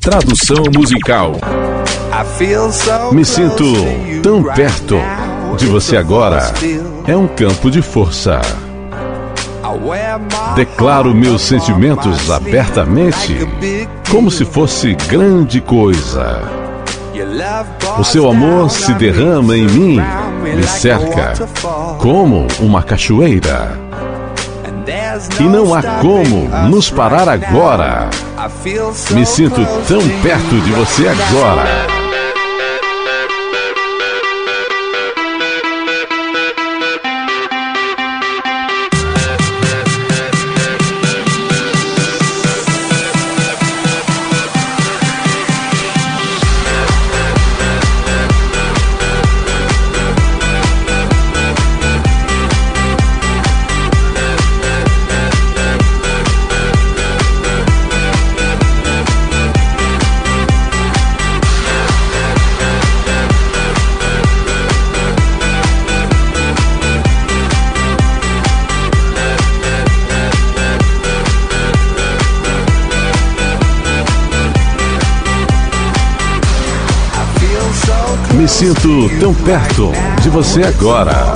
Tradução musical. Me sinto tão perto de você agora. É um campo de força. Declaro meus sentimentos abertamente, como se fosse grande coisa. O seu amor se derrama em mim, me cerca, como uma cachoeira. E não há como nos parar agora. Me sinto tão perto de você agora. Me sinto tão perto de você agora.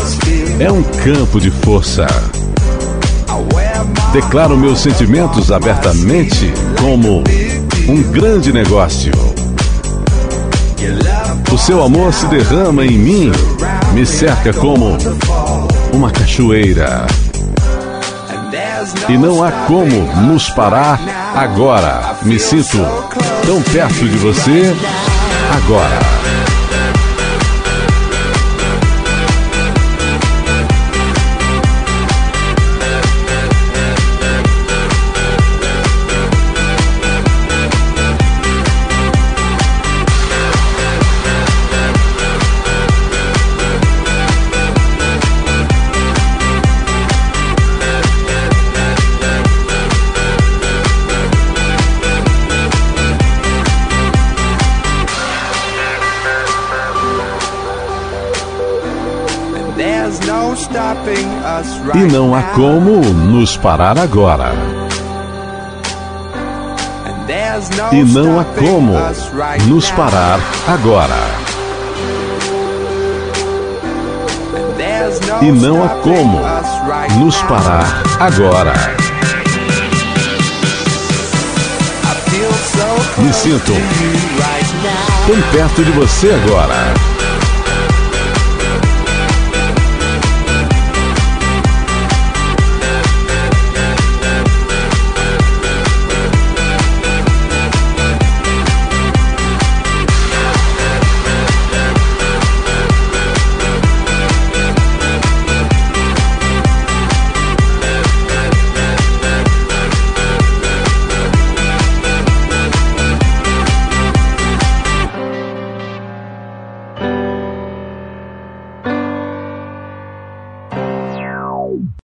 É um campo de força. Declaro meus sentimentos abertamente como um grande negócio. O seu amor se derrama em mim, me cerca como uma cachoeira. E não há como nos parar agora. Me sinto tão perto de você agora. E não há como nos parar agora. E não há como nos parar agora. E não há como nos parar agora. Me sinto tão perto de você agora.